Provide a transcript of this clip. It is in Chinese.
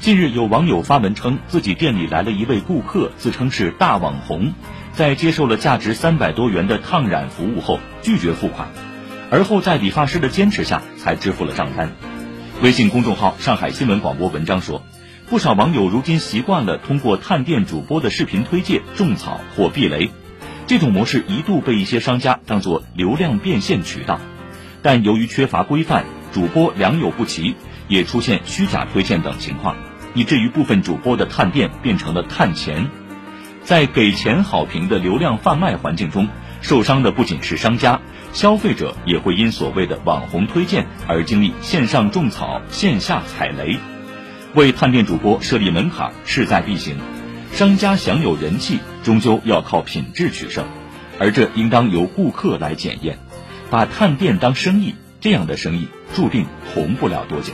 近日有网友发文称，自己店里来了一位顾客，自称是大网红，在接受了价值三百多元的烫染服务后拒绝付款，而后在理发师的坚持下才支付了账单。微信公众号“上海新闻广播”文章说，不少网友如今习惯了通过探店主播的视频推荐种草或避雷，这种模式一度被一些商家当作流量变现渠道，但由于缺乏规范，主播良莠不齐，也出现虚假推荐等情况，以至于部分主播的探店变成了探钱。在给钱好评的流量贩卖环境中，受伤的不仅是商家，消费者也会因所谓的网红推荐而经历线上种草、线下踩雷。为探店主播设立门槛势在必行，商家享有人气，终究要靠品质取胜，而这应当由顾客来检验。把探店当生意，这样的生意注定红不了多久。